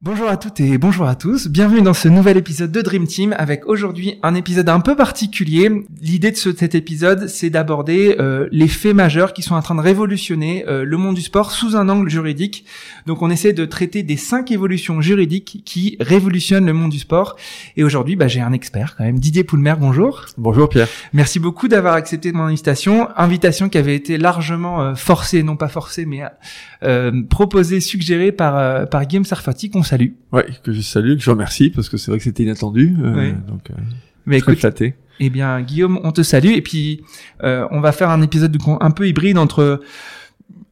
Bonjour à toutes et bonjour à tous, bienvenue dans ce nouvel épisode de Dream Team avec aujourd'hui un épisode un peu particulier. L'idée de cet épisode c'est d'aborder euh, les faits majeurs qui sont en train de révolutionner euh, le monde du sport sous un angle juridique. Donc on essaie de traiter des cinq évolutions juridiques qui révolutionnent le monde du sport. Et aujourd'hui bah, j'ai un expert quand même, Didier Poulmer, bonjour. Bonjour Pierre. Merci beaucoup d'avoir accepté mon invitation, invitation qui avait été largement euh, forcée, non pas forcée mais proposée, suggérée par, par Guillaume Sarfati salue. Ouais, que je salue, que je remercie parce que c'est vrai que c'était inattendu. Euh, donc, euh, Mais très écoute, Eh bien, Guillaume, on te salue et puis euh, on va faire un épisode un peu hybride entre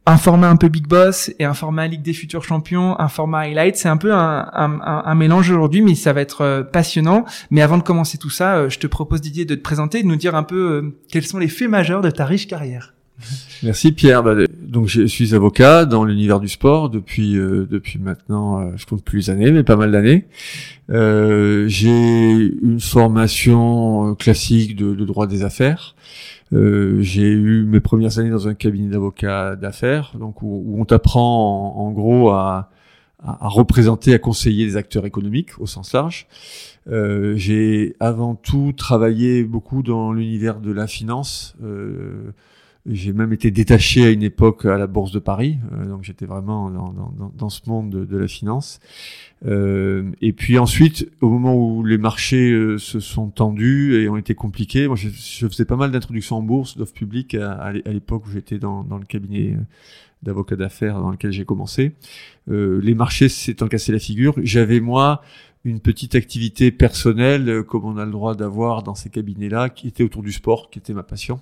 un format un peu Big Boss et un format Ligue des futurs champions, un format Highlight. C'est un peu un, un, un mélange aujourd'hui, mais ça va être euh, passionnant. Mais avant de commencer tout ça, euh, je te propose Didier de te présenter, de nous dire un peu quels sont les faits majeurs de ta riche carrière. Merci Pierre. Bah, donc je suis avocat dans l'univers du sport depuis euh, depuis maintenant, euh, je compte plus années, mais pas mal d'années. Euh, j'ai une formation classique de, de droit des affaires. j'ai eu mes premières années dans un cabinet d'avocats d'affaires, donc où, on t'apprend en, gros à, à, représenter, à conseiller des acteurs économiques au sens large. j'ai avant tout travaillé beaucoup dans l'univers de la finance. Euh, j'ai même été détaché à une époque à la Bourse de Paris, euh, donc j'étais vraiment dans, dans, dans, ce monde de, la finance. Euh, et puis ensuite, au moment où les marchés euh, se sont tendus et ont été compliqués, moi je, faisais pas mal d'introductions en bourse, d'offres publiques à, à l'époque où j'étais dans, dans, le cabinet euh, d'avocat d'affaires dans lequel j'ai commencé. les marchés s'étant cassé la figure, j'avais moi une petite activité personnelle comme on a le droit d'avoir dans ces cabinets-là, qui était autour du sport, qui était ma passion.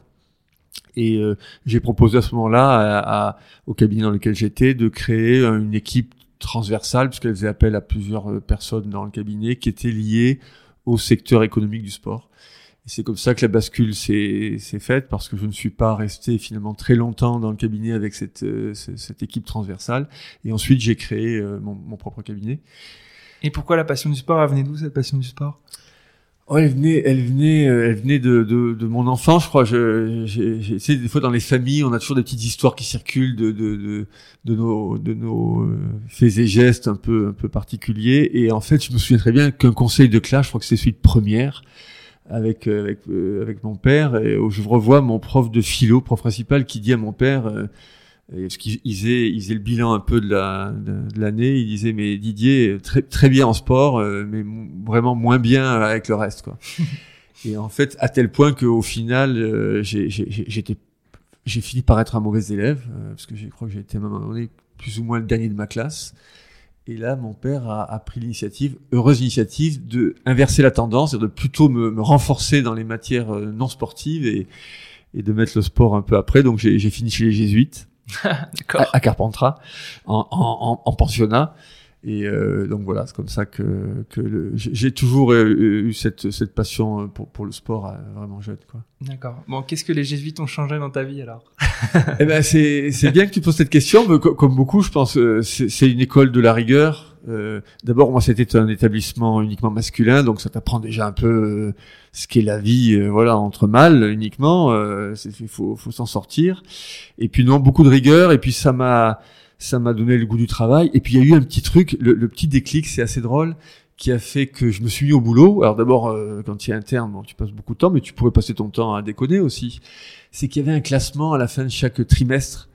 Et euh, j'ai proposé à ce moment-là à, au cabinet dans lequel j'étais de créer une équipe transversale, puisqu'elle faisait appel à plusieurs euh, personnes dans le cabinet qui étaient liées au secteur économique du sport. Et c'est comme ça que la bascule s'est faite, parce que je ne suis pas resté finalement très longtemps dans le cabinet avec cette, euh, cette équipe transversale. Et ensuite, j'ai créé mon, mon propre cabinet. Et pourquoi la passion du sport Elle venait d'où cette passion du sport? Oh, elle venait, elle venait, euh, elle venait de, de, de mon enfance, je crois. Je, sais, des fois dans les familles, on a toujours des petites histoires qui circulent de, de, de, de nos, de nos euh, faits et gestes un peu, un peu particuliers. Et en fait, je me souviens très bien qu'un conseil de classe, je crois que c'est celui de première, avec euh, avec avec mon père, et où je revois mon prof de philo, prof principal, qui dit à mon père parce qu'il faisait, il faisait le bilan un peu de la l'année. Il disait mais Didier très très bien en sport, euh, mais vraiment moins bien avec le reste quoi. et en fait, à tel point qu'au final, euh, j'étais j'ai fini par être un mauvais élève euh, parce que je crois que j'ai été à un moment donné plus ou moins le dernier de ma classe. Et là, mon père a, a pris l'initiative, heureuse initiative, de inverser la tendance, de plutôt me, me renforcer dans les matières non sportives et, et de mettre le sport un peu après. Donc j'ai fini chez les jésuites à, à, Carpentras, en, en, en pensionnat. Et euh, donc voilà, c'est comme ça que, que j'ai toujours eu cette, cette passion pour, pour le sport euh, vraiment jeune. Quoi. D'accord. Bon, qu'est-ce que les jésuites ont changé dans ta vie alors? Eh ben c'est c'est bien que tu poses cette question. Mais comme beaucoup, je pense, euh, c'est une école de la rigueur. Euh, D'abord, moi, c'était un établissement uniquement masculin, donc ça t'apprend déjà un peu euh, ce qu'est la vie, voilà, entre mâles uniquement. Il faut faut s'en sortir. Et puis non, beaucoup de rigueur. Et puis ça m'a ça m'a donné le goût du travail. Et puis il y a eu un petit truc, le, petit déclic, c'est assez drôle, qui a fait que je me suis mis au boulot. Alors d'abord, euh, quand tu es interne, bon, tu passes beaucoup de temps, mais tu pourrais passer ton temps à déconner aussi. C'est qu'il y avait un classement à la fin de chaque trimestre.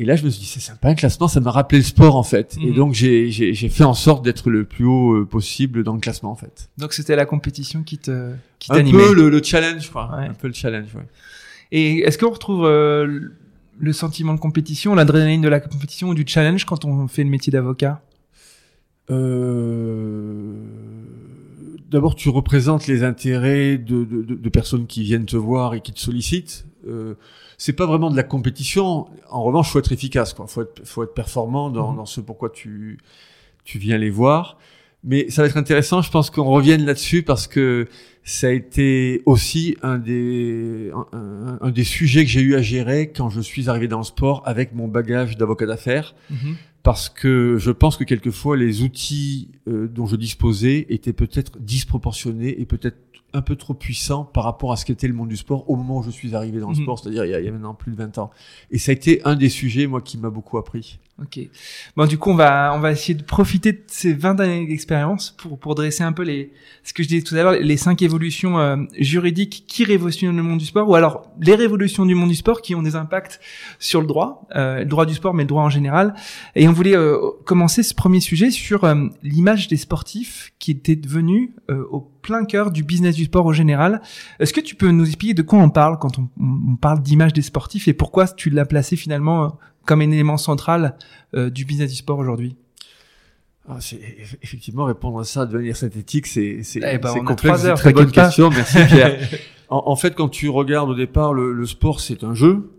Et là, je me suis dit, c'est sympa un classement, ça m'a rappelé le sport en fait. Et mhm. donc, j'ai fait en sorte d'être le plus haut euh, possible dans le classement en fait. Donc, c'était la compétition qui te qui Un peu le, le, challenge, je crois. Un peu le challenge, ouais. Et est-ce qu'on retrouve euh, le sentiment de compétition, l'adrénaline de la compétition ou du challenge quand on fait le métier d'avocat? Euh... D'abord, tu représentes les intérêts de, de, de, personnes qui viennent te voir et qui te sollicitent. Euh, c'est pas vraiment de la compétition. En revanche, faut être efficace, quoi. Faut être, faut être performant dans, mhm. dans ce pourquoi tu, tu viens les voir. Mais ça va être intéressant. Je pense qu'on revienne là-dessus parce que ça a été aussi un des, un, un des sujets que j'ai eu à gérer quand je suis arrivé dans le sport avec mon bagage d'avocat d'affaires. Mhm. Parce que je pense que quelquefois les outils euh, dont je disposais étaient peut-être disproportionnés et peut-être un peu trop puissants par rapport à ce qu'était le monde du sport au moment où je suis arrivé dans le Mhm. sport, c'est-à-dire il, y a- il y a maintenant plus de 20 ans. Et ça a été un des sujets, moi, qui m'a beaucoup appris. Ok. Bon, du coup, on va on va essayer de profiter de ces 20 années d'expérience pour pour dresser un peu les ce que je disais tout à l'heure, les cinq évolutions euh, juridiques qui révolutionnent le monde du sport, ou alors les révolutions du monde du sport qui ont des impacts sur le droit, euh, le droit du sport, mais le droit en général. Et on voulait euh, commencer ce premier sujet sur euh, l'image des sportifs qui était devenue euh, au plein cœur du business du sport au général. Est-ce que tu peux nous expliquer de quoi on parle quand on, on- parle d'image des sportifs et pourquoi tu l'as placé finalement comme un élément central du business du sport aujourd'hui? Ah, effectivement répondre à ça de manière synthétique, c'est c'est Eh ben, complexe. c'est très bonne question. Merci Pierre. en, en fait, quand tu regardes au départ le, le sport, c'est un jeu.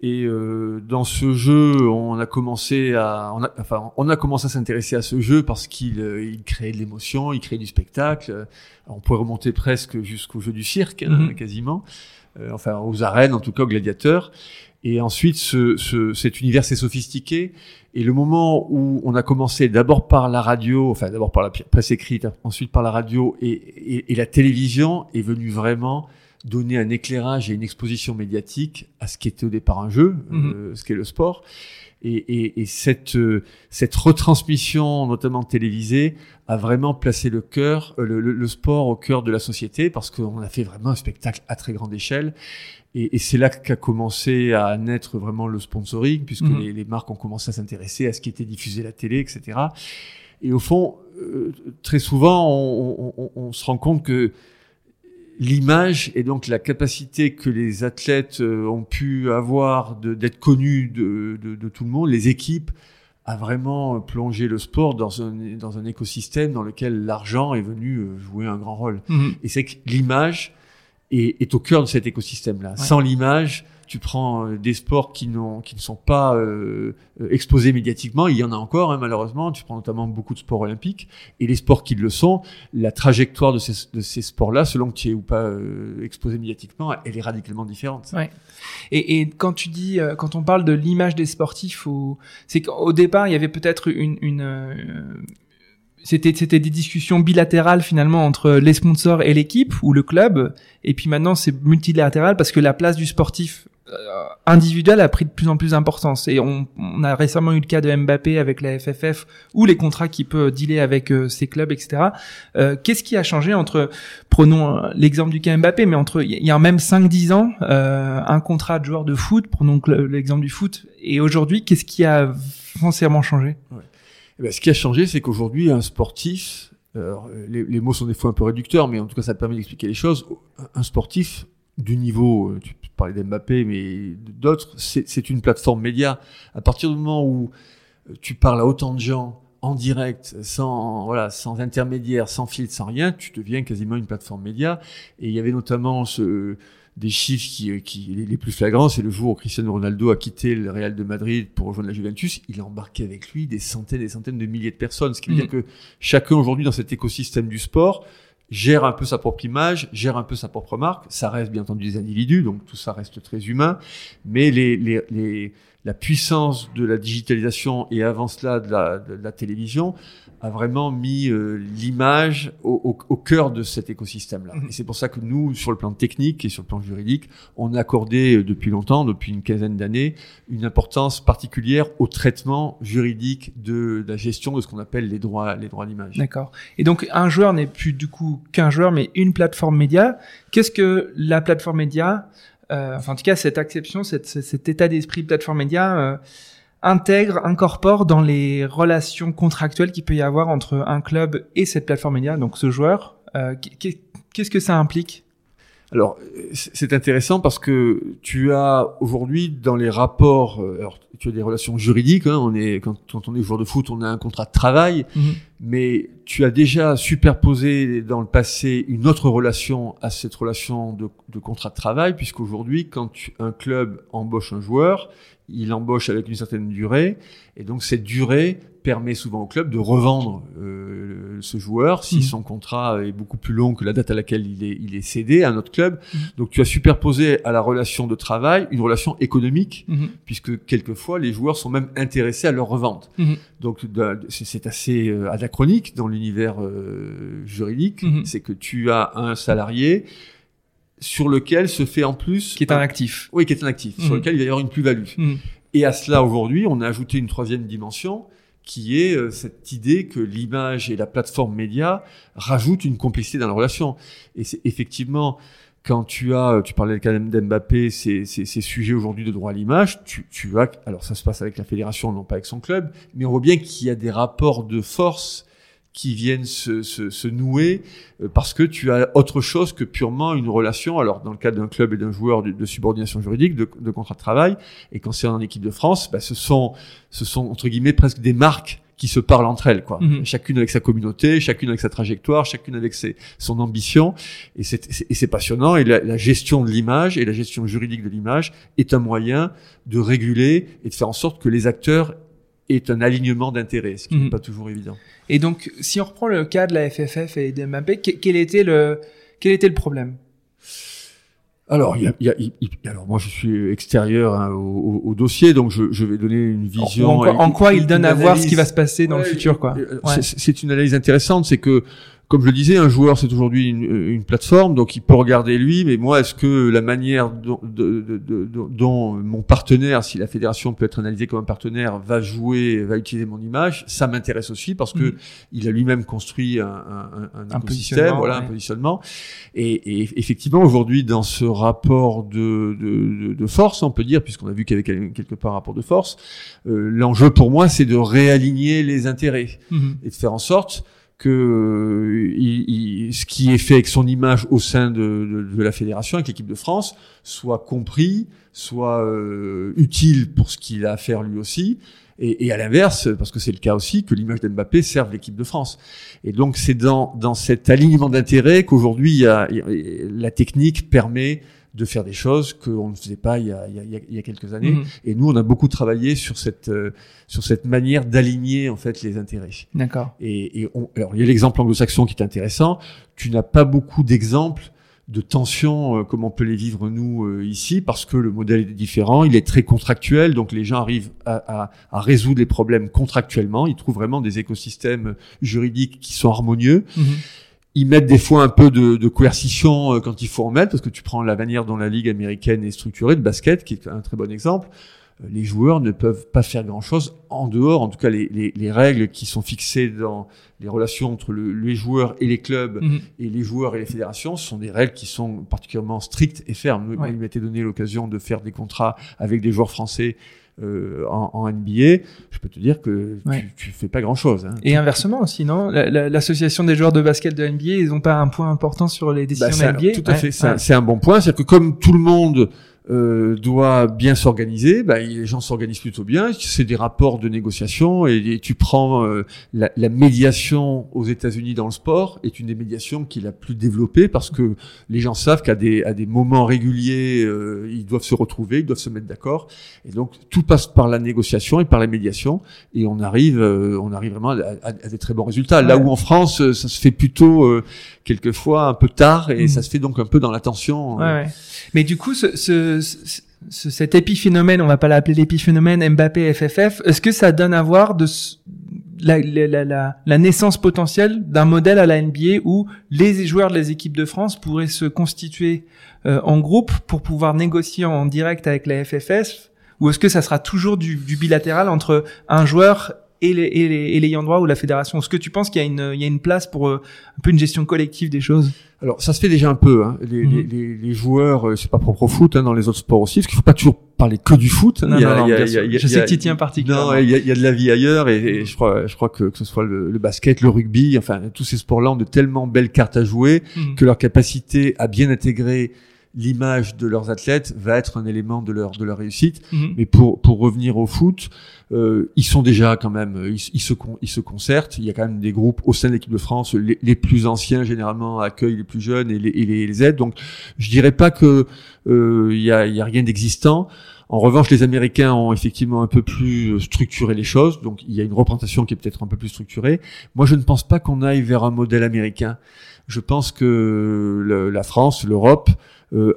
Et euh, dans ce jeu, on a commencé à, on a, enfin, on a commencé à s'intéresser à ce jeu parce qu'il euh, il créait de l'émotion, il créait du spectacle. Euh, On pourrait remonter presque jusqu'au jeu du cirque, hein, Mhm. quasiment. Euh, enfin, aux arènes, en tout cas, aux gladiateurs. Et ensuite, ce, ce, cet univers s'est sophistiqué. Et le moment où on a commencé d'abord par la radio, enfin d'abord par la presse écrite, ensuite par la radio et, et, et la télévision, est venu vraiment donner un éclairage et une exposition médiatique à ce qui était au départ un jeu, Mhm. euh, ce qu'est le sport. Et, et, et cette, euh, cette retransmission, notamment télévisée, a vraiment placé le cœur, euh, le, le- le sport au cœur de la société parce qu'on a fait vraiment un spectacle à très grande échelle. Et, et c'est là qu'a commencé à naître vraiment le sponsoring, puisque Mhm. les, les marques ont commencé à s'intéresser à ce qui était diffusé à la télé, etc. Et au fond, euh, très souvent, on, on- on- on se rend compte que l'image et donc la capacité que les athlètes euh, ont pu avoir d'être connus de, de- de tout le monde, les équipes, a vraiment plongé le sport dans un, dans un écosystème dans lequel l'argent est venu euh, jouer un grand rôle. Mhm. Et c'est que l'image est, est au cœur de cet écosystème-là. Sans l'image, tu prends euh, des sports qui, qui ne sont pas euh, euh, exposés médiatiquement. Il y en a encore, hein, malheureusement. Tu prends notamment beaucoup de sports olympiques. Et les sports qui le sont, la trajectoire de ces, sports-là, selon que tu es ou pas euh, exposé médiatiquement, elle est radicalement différente. Ouais. Et, quand tu dis, quand on parle de l'image des sportifs, c'est qu'au départ il y avait peut-être une, une c'était c'était des discussions bilatérales finalement entre les sponsors et l'équipe ou le club, et puis maintenant c'est multilatéral parce que la place du sportif individuel a pris de plus en plus d'importance. Et on, on a récemment eu le cas de Mbappé avec la FFF ou les contrats qu'il peut dealer avec euh, ses clubs, etc. Euh, Qu'est-ce qui a changé entre, prenons euh, l'exemple du cas Mbappé, mais entre il y a même 5-10 ans, euh, un contrat de joueur de foot, prenons l'exemple du foot, et aujourd'hui, qu'est-ce qui a foncièrement changé? Eh ben, ce qui a changé, c'est qu'aujourd'hui, un sportif, alors, euh, les, les mots sont des fois un peu réducteurs, mais en tout cas, ça permet d'expliquer les choses. Un sportif du niveau, euh, tu parlais d'Mbappé, mais d'autres, c'est une plateforme média. À partir du moment où euh, tu parles à autant de gens en direct, sans voilà, sans intermédiaire, sans filtre, sans rien, tu deviens quasiment une plateforme média. Et il y avait notamment ce, des chiffres qui, qui les, plus flagrants, c'est le jour où Cristiano Ronaldo a quitté le Real de Madrid pour rejoindre la Juventus, il a embarqué avec lui des centaines et des centaines de milliers de personnes, ce qui veut Mhm. dire que chacun aujourd'hui dans cet écosystème du sport gère un peu sa propre image, gère un peu sa propre marque. Ça reste bien entendu des individus, donc tout ça reste très humain. Mais les, les, les, la puissance de la digitalisation et avant cela de la, de la télévision a vraiment mis euh, l'image au, au, au cœur de cet écosystème-là. Mhm. Et c'est pour ça que nous, sur le plan technique et sur le plan juridique, on a accordé euh, depuis longtemps, depuis une quinzaine d'années, une importance particulière au traitement juridique de, la gestion de ce qu'on appelle les droits, les droits d'image. D'accord. Et donc, un joueur n'est plus du coup qu'un joueur, mais une plateforme média. Qu'est-ce que la plateforme média, euh, enfin en tout cas cette acception, cette, cet cet état d'esprit plateforme média, euh, intègre, incorpore dans les relations contractuelles qu'il peut y avoir entre un club et cette plateforme média, donc ce joueur euh, qu'est- Qu'est-ce que ça implique? Alors, c'est intéressant parce que tu as aujourd'hui dans les rapports, euh, alors tu as des relations juridiques. Hein, on est quand, quand, on est joueur de foot, on a un contrat de travail, Mhm. mais tu as déjà superposé dans le passé une autre relation à cette relation de, de contrat de travail, puisqu'aujourd'hui, quand tu- un club embauche un joueur, il embauche avec une certaine durée, et donc cette durée permet souvent au club de revendre euh, ce joueur si Mhm. son contrat est beaucoup plus long que la date à laquelle il est, il est cédé à un autre club. Mhm. Donc tu as superposé à la relation de travail une relation économique, Mhm. puisque quelquefois les joueurs sont même intéressés à leur revente. Donc c'est assez euh, anachronique dans l'univers euh, juridique, c'est que tu as un salarié sur lequel se fait en plus Qui est un actif. oui qui est un actif, sur Mhm. lequel il va y avoir une plus-value. Mhm. Et à cela, aujourd'hui, on a ajouté une troisième dimension qui est euh, cette idée que l'image et la plateforme média rajoutent une complexité dans la relation. Et c'est effectivement, quand tu as, tu parlais quand même d'Mbappé, ces, ces, ces sujets aujourd'hui de droit à l'image, tu, tu as, alors ça se passe avec la fédération, non pas avec son club, mais on voit bien qu'il y a des rapports de force qui viennent se, se, se nouer euh, parce que tu as autre chose que purement une relation. Alors dans le cas d'un club et d'un joueur de, de subordination juridique, de, de contrat de travail, et quand c'est en équipe de France, bah, ce sont ce sont entre guillemets presque des marques qui se parlent entre elles, quoi. Mhm. Chacune avec sa communauté, chacune avec sa trajectoire, chacune avec ses, son ambition, et c'est c'est- et c'est passionnant. Et la, la gestion de l'image et la gestion juridique de l'image est un moyen de réguler et de faire en sorte que les acteurs aient un alignement d'intérêts, ce qui Mhm. n'est pas toujours évident. Et donc, si on reprend le cas de la FFF et de Mbappé, que- quel était le, quel était le problème? Alors, y a, y a- il- alors moi je suis extérieur hein, au, dossier, donc je, je vais donner une vision. en, quoi, en quoi il donne à voir ce qui va se passer dans le futur, quoi. Euh, Ouais. C'est une analyse intéressante, c'est que, comme je le disais, un joueur c'est aujourd'hui une, une plateforme, donc il peut regarder lui, mais moi, est-ce que la manière dont, de- de- de- de- dont mon partenaire, si la fédération peut être analysée comme un partenaire, va jouer, va utiliser mon image, ça m'intéresse aussi parce que Mhm. il a lui-même construit un, un, un, écosystème, voilà, un positionnement. Et, et effectivement, aujourd'hui, dans ce rapport de, de, force, on peut dire, puisqu'on a vu qu'il y avait quel- quelque part un rapport de force, euh, l'enjeu pour moi, c'est de réaligner les intérêts Mhm. et de faire en sorte que euh, il- il- ce qui est fait avec son image au sein de, de, de la fédération, avec l'équipe de France, soit compris, soit euh, utile pour ce qu'il a à faire lui aussi, et, et à l'inverse, parce que c'est le cas aussi, que l'image d'Mbappé serve l'équipe de France. Et donc c'est dans, dans cet alignement d'intérêts qu'aujourd'hui la technique permet de faire des choses qu'on ne faisait pas il y a, il y a- il y a quelques années. Mhm. Et nous, on a beaucoup travaillé sur cette, euh, sur cette manière d'aligner en fait les intérêts. D'accord. Et, et on, alors, il y a l'exemple anglo-saxon qui est intéressant. Tu n'as pas beaucoup d'exemples de tensions euh, comme on peut les vivre nous euh, ici, parce que le modèle est différent, il est très contractuel, donc les gens arrivent à, à, à résoudre les problèmes contractuellement, ils trouvent vraiment des écosystèmes juridiques qui sont harmonieux. Mhm. Ils mettent des fois un peu de, de coercition euh, quand il faut en mettre, parce que tu prends la manière dont la ligue américaine est structurée de basket, qui est un très bon exemple. Euh, Les joueurs ne peuvent pas faire grand-chose en dehors, en tout cas les, les, les règles qui sont fixées dans les relations entre le- les joueurs et les clubs Mhm. et les joueurs et les fédérations ce sont des règles qui sont particulièrement strictes et fermes. Ouais. il m'était donné l'occasion de faire des contrats avec des joueurs français euh, en, en NBA. Je peux te dire que Ouais. tu, tu fais pas grand-chose. Hein. Et inversement aussi, non? La- la- L'association des joueurs de basket de NBA, ils ont pas un point important sur les décisions Bah, c'est de NBA Tout à Ouais, fait, c'est un- ouais. c'est un, bon point. C'est-à-dire que comme tout le monde euh, doit bien s'organiser, bah, les gens s'organisent plutôt bien. C'est des rapports de négociation et, et tu prends euh, la, la médiation aux États-Unis dans le sport est une des médiations qui est la plus développée parce que les gens savent qu'à des, à des moments réguliers, euh, ils doivent se retrouver, ils doivent se mettre d'accord. Et donc tout passe par la négociation et par la médiation et on arrive, euh, on arrive vraiment à, à- à des très bons résultats. Là où en France, ça se fait plutôt euh, quelquefois un peu tard et Mhm. ça se fait donc un peu dans la tension. Ouais, euh. ouais. Mais du coup, ce, ce, ce- ce- cet épiphénomène, on va pas l'appeler l'épiphénomène Mbappé FFF, est-ce que ça donne à voir de la, la, la, la naissance potentielle d'un modèle à la NBA où les joueurs de les équipes de France pourraient se constituer euh, en groupe pour pouvoir négocier en direct avec la FFF ou est-ce que ça sera toujours du, du bilatéral entre un joueur et les, et les, et l'ayant droit ou la fédération Est-ce que tu penses qu'il y a une, il y a une place pour euh, un peu une gestion collective des choses? Alors ça se fait déjà un peu. Hein. Les, Mhm. les, les, les joueurs, euh, c'est pas propre au foot, hein, dans les autres sports aussi, parce qu'il faut pas toujours parler que du foot. hein. Non, a- non, non, il y a- bien il y a- Je sais que tu tiens particulièrement. Non, il y, y a de la vie ailleurs et, et je crois, je crois que que ce soit le, le basket, le rugby, enfin tous ces sports-là ont de tellement belles cartes à jouer Mhm. que leur capacité à bien intégrer l'image de leurs athlètes va être un élément de leur de leur réussite. Mhm. Mais pour pour revenir au foot, euh, ils sont déjà quand même, euh, ils, ils se con- ils se concertent. Il y a quand même des groupes au sein de l'équipe de France. Les, les plus anciens généralement accueillent les plus jeunes et les, et les, les aident. Donc je dirais pas que euh, il y a il y a rien d'existant. En revanche, les Américains ont effectivement un peu plus euh, structuré les choses, donc il y a une représentation qui est peut-être un peu plus structurée. Moi, je ne pense pas qu'on aille vers un modèle américain. Je pense que le- la France, l'Europe,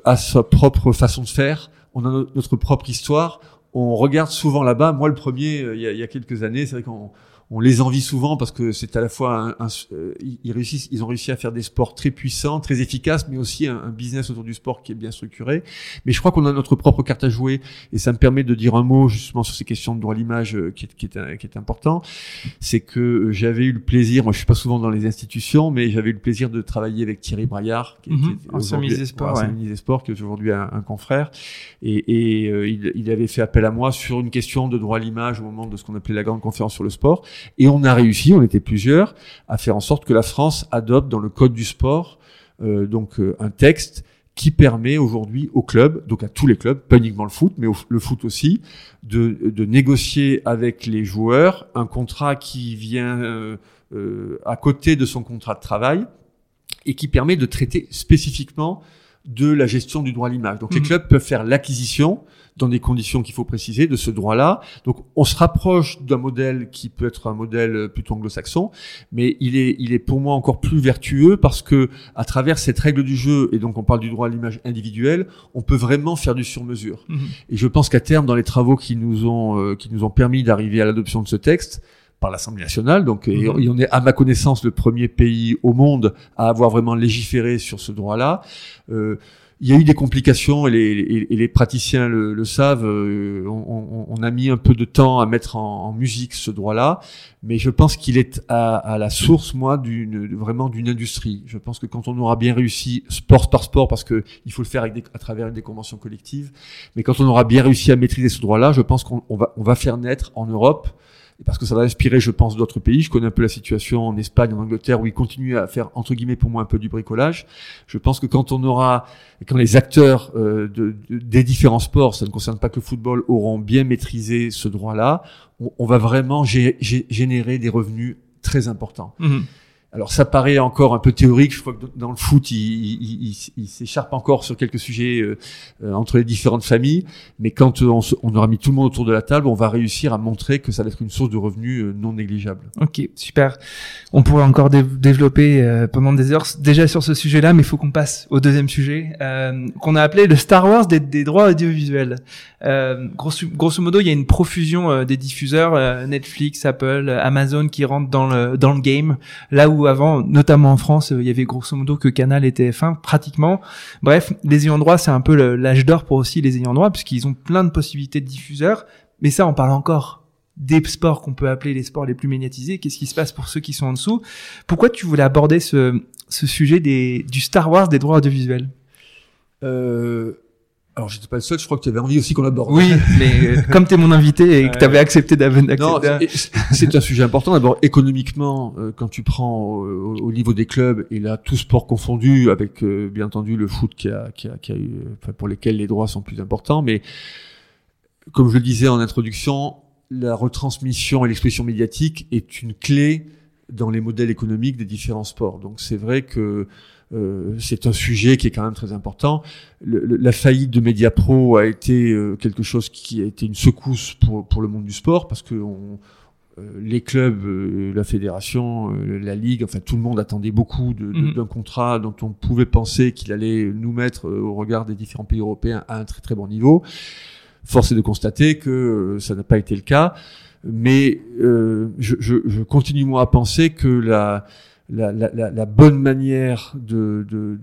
a sa propre façon de faire. On a no- notre propre histoire. On regarde souvent là-bas. Moi, le premier, euh, il y a, il y a quelques années, c'est vrai qu'on on les envie souvent parce que c'est à la fois un, un- euh, ils- réussissent, ils ont réussi à faire des sports très puissants, très efficaces, mais aussi un, un business autour du sport qui est bien structuré. Mais je crois qu'on a notre propre carte à jouer et ça me permet de dire un mot justement sur ces questions de droit à l'image euh, qui est, qui est, un- qui est important. C'est que euh, j'avais eu le plaisir, moi je suis pas souvent dans les institutions, mais j'avais eu le plaisir de travailler avec Thierry Braillard, qui, est- Mhm. qui est Ancien ministre des Sports, ouais. ministre des Sports, qui est aujourd'hui un, un confrère. Et, et euh, il, il avait fait appel à moi sur une question de droit à l'image au moment de ce qu'on appelait la grande conférence sur le sport. Et on a réussi, on était plusieurs, à faire en sorte que la France adopte dans le code du sport euh, donc euh, un texte qui permet aujourd'hui aux clubs, donc à tous les clubs, pas uniquement le foot, mais le foot aussi, de, de négocier avec les joueurs un contrat qui vient euh, à côté de son contrat de travail et qui permet de traiter spécifiquement de la gestion du droit à l'image. Donc les Mhm. clubs peuvent faire l'acquisition dans des conditions qu'il faut préciser de ce droit-là. Donc on se rapproche d'un modèle qui peut être un modèle plutôt anglo-saxon, mais il est, il est pour moi encore plus vertueux parce que à travers cette règle du jeu, et donc on parle du droit à l'image individuelle, on peut vraiment faire du sur-mesure. Mhm. Et je pense qu'à terme, dans les travaux qui nous ont, euh, qui nous ont permis d'arriver à l'adoption de ce texte, par l'Assemblée nationale, donc et Mhm. et on est à ma connaissance le premier pays au monde à avoir vraiment légiféré sur ce droit-là. Euh, il y a eu des complications et les, et- les praticiens le, le savent. euh, on, on- on a mis un peu de temps à mettre en, en musique ce droit-là, mais je pense qu'il est à, à la source, moi, d'une vraiment d'une industrie. Je pense que quand on aura bien réussi sport par sport, parce que il faut le faire avec des- à travers des conventions collectives, mais quand on aura bien réussi à maîtriser ce droit-là, je pense qu'on on va on va faire naître en Europe et parce que ça va inspirer, je pense, d'autres pays. Je connais un peu la situation en Espagne, en Angleterre, où ils continuent à faire, entre guillemets, pour moi, un peu du bricolage. Je pense que quand on aura, quand les acteurs euh, de, de- des différents sports, ça ne concerne pas que le football, auront bien maîtrisé ce droit-là, on, va vraiment gé- gé- générer des revenus très importants. Mhm. Alors ça paraît encore un peu théorique. Je crois que dans le foot, il, s'écharpe encore sur quelques sujets euh, euh, entre les différentes familles. Mais quand euh, on, aura mis tout le monde autour de la table, on va réussir à montrer que ça va être une source de revenus non négligeable. Ok, super. On pourrait encore dé- développer pendant des heures déjà sur ce sujet-là, mais il faut qu'on passe au deuxième sujet qu'on a appelé le Star Wars des, droits audiovisuels. Grosso, grosso modo, il y a une profusion des diffuseurs Netflix, Apple, Amazon qui rentrent dans le dans le game. Là où avant, notamment en France, euh, il y avait grosso modo que Canal et TF1 pratiquement. Bref, les ayants droit, c'est un peu l'âge d'or pour aussi les ayants droit puisqu'ils ont plein de possibilités de diffuseurs. Mais ça, on parle encore des sports qu'on peut appeler les sports les plus médiatisés. Qu'est-ce qui se passe pour ceux qui sont en dessous? Pourquoi tu voulais aborder ce, ce sujet des, du Star Wars des droits audiovisuels? Euh, alors j'étais pas le seul. Je crois que tu avais envie aussi qu'on aborde. Oui, mais euh, comme tu es mon invité et que tu avais accepté d'accepter... c'est un sujet important. D'abord, économiquement, euh, quand tu prends au, au- au niveau des clubs, et là, tout sport confondu, avec euh, bien entendu le foot qui a, qui a, qui a eu, euh, enfin, pour lesquels les droits sont plus importants, mais comme je le disais en introduction, la retransmission et l'expression médiatique est une clé dans les modèles économiques des différents sports. Donc c'est vrai que euh, c'est un sujet qui est quand même très important. Le- le- la faillite de Mediapro a été euh, quelque chose qui a été une secousse pour, pour le monde du sport parce que on, euh, les clubs, euh, la fédération, la ligue, enfin tout le monde attendait beaucoup de- de- Mhm. d'un contrat dont on pouvait penser qu'il allait nous mettre au regard des différents pays européens à un très très bon niveau. Force est de constater que ça n'a pas été le cas, mais euh, je, je, je continue moi à penser que la la, la, la, bonne manière de, de,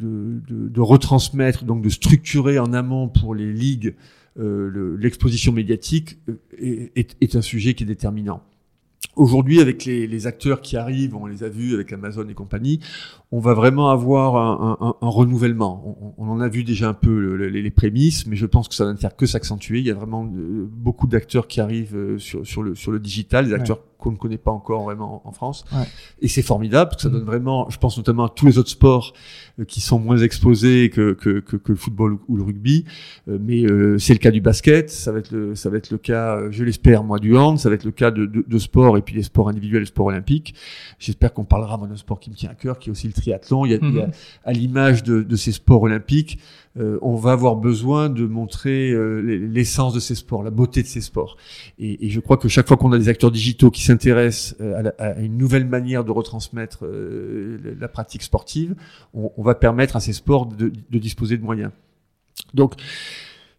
de, retransmettre, donc de structurer en amont pour les ligues euh, le- l'exposition médiatique euh, est, est, est un sujet qui est déterminant. Aujourd'hui, avec les, les, acteurs qui arrivent, on les a vus avec Amazon et compagnie, on va vraiment avoir un, un, un renouvellement. On, on, en a vu déjà un peu les, les, prémices, mais je pense que ça va ne faire que s'accentuer. Il y a vraiment euh, beaucoup d'acteurs qui arrivent euh, sur, sur, le, sur le digital, des acteurs qu'on ne connaît pas encore vraiment en France. Ouais. Et c'est formidable, parce que ça donne vraiment, je pense notamment à tous les autres sports euh, qui sont moins exposés que, que, que, que le football ou le rugby. Mais c'est le cas du basket, ça va être le, ça va être le cas, je l'espère, moi, du hand, ça va être le cas de, de, de sport et puis les sports individuels, les sports olympiques. J'espère qu'on parlera d'un sport qui me tient à cœur, qui est aussi le triathlon. Il y a, il y a mhm. à l'image de, de, ces sports olympiques, euh, on va avoir besoin de montrer euh, l'essence de ces sports, la beauté de ces sports. Et, et je crois que chaque fois qu'on a des acteurs digitaux qui s'intéressent euh, à, à, une nouvelle manière de retransmettre la pratique sportive, on, on, va permettre à ces sports de, de disposer de moyens. Donc,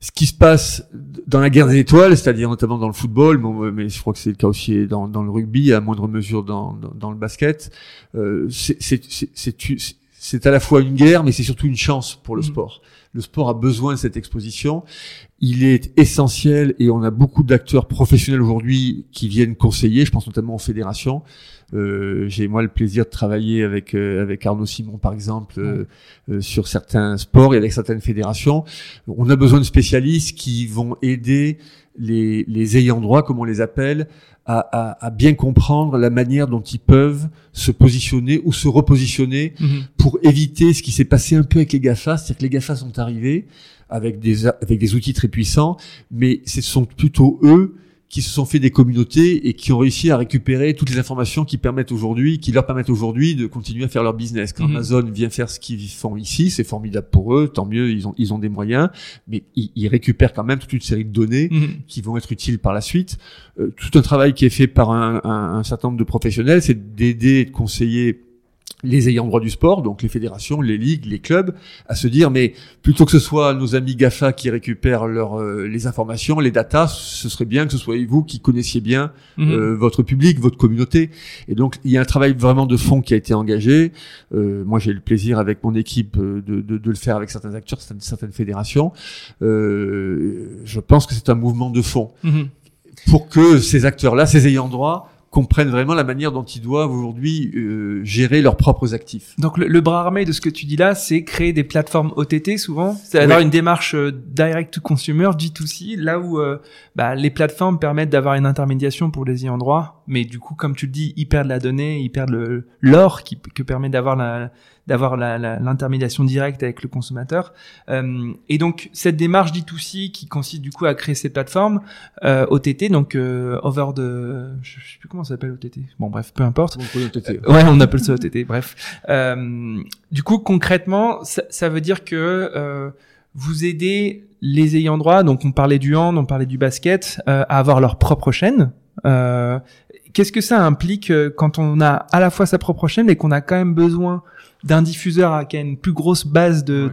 ce qui se passe dans la guerre des étoiles, c'est-à-dire notamment dans le football, mais je crois que c'est le cas aussi dans, dans, le rugby, à moindre mesure dans, dans, dans le basket, euh, c'est à la fois une guerre, mais c'est surtout une chance pour le mmh. sport. Le sport a besoin de cette exposition. Il est essentiel et on a beaucoup d'acteurs professionnels aujourd'hui qui viennent conseiller. Je pense notamment aux fédérations. Euh, J'ai moi le plaisir de travailler avec euh, avec Arnaud Simon par exemple euh, euh, sur certains sports et avec certaines fédérations. On a besoin de spécialistes qui vont aider les, les ayants droit, comme on les appelle, à, à, à, bien comprendre la manière dont ils peuvent se positionner ou se repositionner mhm. pour éviter ce qui s'est passé un peu avec les GAFA, c'est-à-dire que les GAFA sont arrivés avec des, avec des outils très puissants, mais ce sont plutôt eux qui se sont fait des communautés et qui ont réussi à récupérer toutes les informations qui permettent aujourd'hui, qui leur permettent aujourd'hui de continuer à faire leur business. Quand mhm. Amazon vient faire ce qu'ils font ici, c'est formidable pour eux, tant mieux, ils ont ils ont des moyens, mais ils, ils récupèrent quand même toute une série de données mhm. qui vont être utiles par la suite. Euh, tout un travail qui est fait par un, un, un certain nombre de professionnels, c'est d'aider, de conseiller les ayants droit du sport, donc les fédérations, les ligues, les clubs, à se dire mais plutôt que ce soit nos amis Gafa qui récupèrent leur, euh, les informations, les datas, ce serait bien que ce soit vous qui connaissiez bien mhm. euh, votre public, votre communauté. Et donc il y a un travail vraiment de fond qui a été engagé. Euh, moi j'ai le plaisir avec mon équipe de, de, de, le faire avec certains acteurs, certaines, certaines fédérations. je pense que c'est un mouvement de fond. Mhm. Pour que ces acteurs-là, ces ayants droit, comprennent vraiment la manière dont ils doivent aujourd'hui euh, gérer leurs propres actifs. Donc le, bras armé de ce que tu dis là, c'est créer des plateformes OTT souvent, c'est avoir une démarche euh, direct to consumer, D2C, là où euh, bah, les plateformes permettent d'avoir une intermédiation pour les ayants droit, mais du coup comme tu le dis, ils perdent la donnée, ils perdent le l'or qui que permet d'avoir la d'avoir l'intermédiation directe avec le consommateur. Euh, et donc cette démarche D2C qui consiste du coup à créer ces plateformes euh, OTT, donc euh, over de, je sais plus comment ça s'appelle OTT. Bon bref, peu importe. On OTT. Euh, ouais, on appelle ça OTT. bref. Euh, du coup concrètement, ça, ça veut dire que euh, vous aidez les ayants droit, donc on parlait du hand, on parlait du basket, à avoir leur propre chaîne. Qu'est-ce que ça implique quand on a à la fois sa propre chaîne et qu'on a quand même besoin d'un diffuseur qui a une plus grosse base de,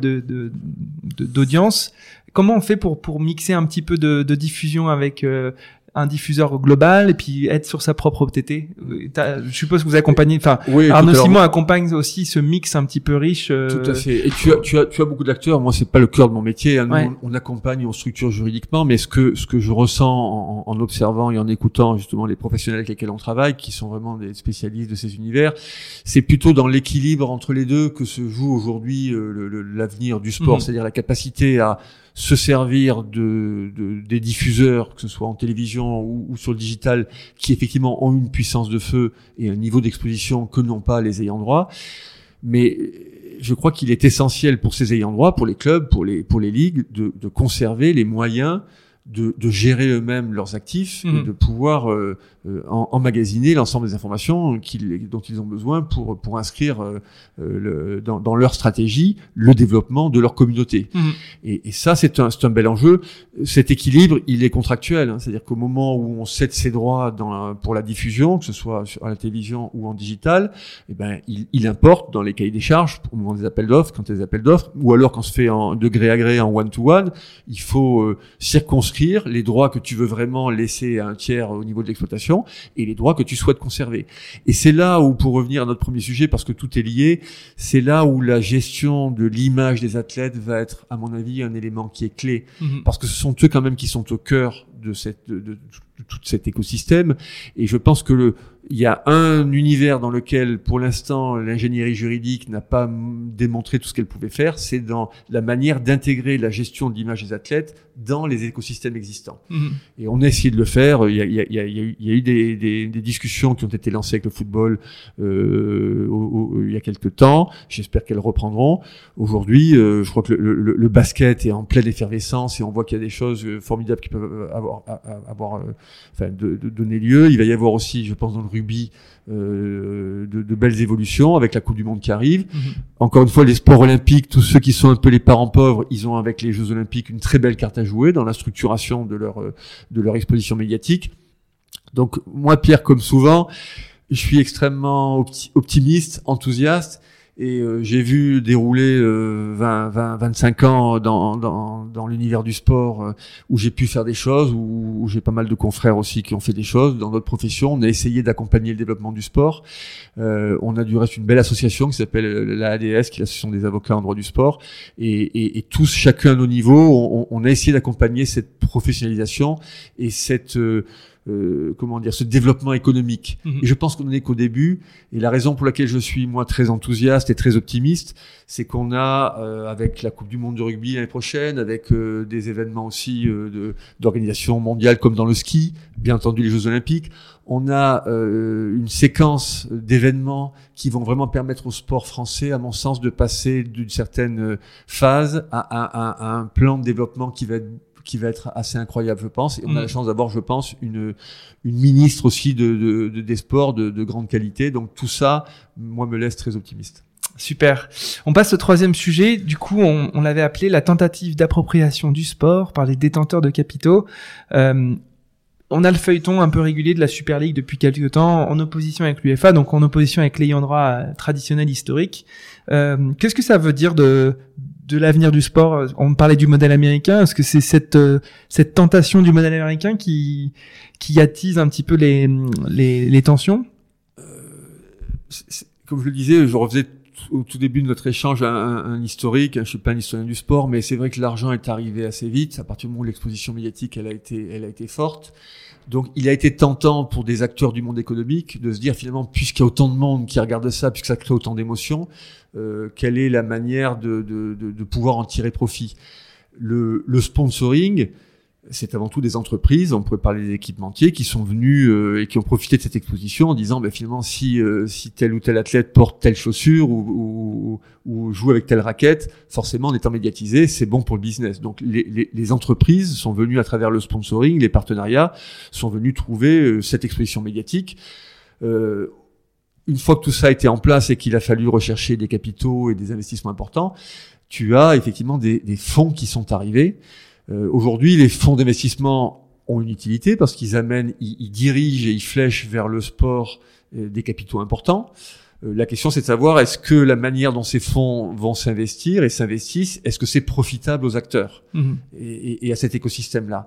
d'audience. Comment on fait pour pour mixer un petit peu de, diffusion avec euh, un diffuseur global et puis être sur sa propre OTT. Je suppose que vous accompagnez, enfin, Arnaud Simon accompagne aussi ce mix un petit peu riche. Euh, tout à fait. Et tu as, tu as, tu as beaucoup d'acteurs. Moi, c'est pas le cœur de mon métier. Hein. on, accompagne, on structure juridiquement, mais ce que ce que je ressens en, en, observant et en écoutant justement les professionnels avec lesquels on travaille, qui sont vraiment des spécialistes de ces univers, c'est plutôt dans l'équilibre entre les deux que se joue aujourd'hui euh, l'avenir du sport, mmh. c'est-à-dire la capacité à se servir de, de, des diffuseurs, que ce soit en télévision ou, ou, sur le digital, qui effectivement ont une puissance de feu et un niveau d'exposition que n'ont pas les ayants droit. Mais je crois qu'il est essentiel pour ces ayants droit, pour les clubs, pour les, pour les ligues, de, de conserver les moyens de, de gérer eux-mêmes leurs actifs et mhm. de pouvoir euh, euh, emmagasiner l'ensemble des informations dont ils ont besoin pour, pour inscrire euh, le, dans, dans, leur stratégie le développement de leur communauté. Mhm. Et, et, ça, c'est un, un bel enjeu. Cet équilibre, il est contractuel. Hein, C'est-à-dire qu'au moment où on cède ses droits dans, pour la diffusion, que ce soit à la télévision ou en digital, eh ben, il, il importe dans les cahiers des charges, au moment des appels d'offres, quand il y a des appels d'offres, ou alors quand on se fait en degré à gré, en one-to-one, il faut circonscrire les droits que tu veux vraiment laisser à un tiers au niveau de l'exploitation et les droits que tu souhaites conserver. Et c'est là où, pour revenir à notre premier sujet, parce que tout est lié, c'est là où la gestion de l'image des athlètes va être, à mon avis, un élément qui est clé. Mhm. Parce que ce sont eux quand même qui sont au cœur de, cette, de, tout cet écosystème. Et je pense que le, il y a un univers dans lequel, pour l'instant, l'ingénierie juridique n'a pas démontré tout ce qu'elle pouvait faire, c'est dans la manière d'intégrer la gestion de l'image des athlètes dans les écosystèmes existants. Mhm. Et on a essayé de le faire. Il y a, il y a, il y a, eu, des, des, des, discussions qui ont été lancées avec le football euh, au, il y a quelques temps. J'espère qu'elles reprendront. Aujourd'hui, euh, je crois que le, le, le, basket est en pleine effervescence et on voit qu'il y a des choses euh, formidables qui peuvent avoir, avoir euh, enfin, de, de donner lieu. Il va y avoir aussi, je pense, dans le rugby, euh, de, de, belles évolutions avec la Coupe du Monde qui arrive. Mhm. Encore une fois, les sports olympiques, tous ceux qui sont un peu les parents pauvres, ils ont avec les Jeux olympiques une très belle carte à jouer dans la structuration de leur euh, de leur exposition médiatique. Donc moi, Pierre, comme souvent, je suis extrêmement optimiste, enthousiaste et euh, j'ai vu dérouler euh, 20, 20, 25 ans dans, dans, dans l'univers du sport euh, où j'ai pu faire des choses, où, j'ai pas mal de confrères aussi qui ont fait des choses. Dans notre profession, on a essayé d'accompagner le développement du sport. Euh, on a du reste une belle association qui s'appelle la ADS, qui est l'association des avocats en droit du sport. Et, et, et tous, chacun à nos niveaux, on, on a essayé d'accompagner cette professionnalisation et cette euh, comment dire, ce développement économique. Mhm. Et je pense qu'on n'en est qu'au début. Et la raison pour laquelle je suis moi très enthousiaste et très optimiste, c'est qu'on a, euh, avec la Coupe du Monde de rugby l'année prochaine, avec euh, des événements aussi d'organisation mondiale comme dans le ski, bien entendu les Jeux Olympiques, on a une séquence d'événements qui vont vraiment permettre au sport français, à mon sens, de passer d'une certaine phase à, à, à un plan de développement qui va être qui va être assez incroyable, je pense. Et on a la mm. chance d'avoir, je pense, une, une ministre aussi de, de, des sports de, de grande qualité. Donc tout ça, moi, me laisse très optimiste. Super. On passe au troisième sujet. Du coup, on, on l'avait appelé la tentative d'appropriation du sport par les détenteurs de capitaux. Euh, on a le feuilleton un peu régulier de la Super League depuis quelques temps, en opposition avec l'UFA, donc en opposition avec l'ayant droit traditionnel historique. Euh, Qu'est-ce que ça veut dire de de l'avenir du sport On parlait du modèle américain. Est-ce que c'est cette euh, cette tentation du modèle américain qui qui attise un petit peu les les, les tensions? Euh, Comme je le disais, je refaisais au tout début de notre échange un, un, historique. Je suis pas un historien du sport, mais c'est vrai que l'argent est arrivé assez vite à partir du moment où l'exposition médiatique elle a été elle a été forte. Donc, il a été tentant pour des acteurs du monde économique de se dire finalement, puisqu'il y a autant de monde qui regarde ça, puisque ça crée autant d'émotions, euh, quelle est la manière de, de, de, de, pouvoir en tirer profit? Le, le sponsoring, c'est avant tout des entreprises, on pourrait parler des équipementiers, qui sont venus euh, et qui ont profité de cette exposition en disant, ben, finalement, si, euh, si tel ou tel athlète porte telle chaussure ou, ou, ou, joue avec telle raquette, forcément, en étant médiatisé, c'est bon pour le business. Donc, les, les, les, entreprises sont venues à travers le sponsoring, les partenariats, sont venus trouver euh, cette exposition médiatique. une fois que tout ça a été en place et qu'il a fallu rechercher des capitaux et des investissements importants, tu as effectivement des, des fonds qui sont arrivés. Euh, aujourd'hui, les fonds d'investissement ont une utilité parce qu'ils amènent, ils, dirigent et ils flèchent vers le sport euh, des capitaux importants. Euh, la question, c'est de savoir est-ce que la manière dont ces fonds vont s'investir et s'investissent, est-ce que c'est profitable aux acteurs mmh. et, et, à cet écosystème-là?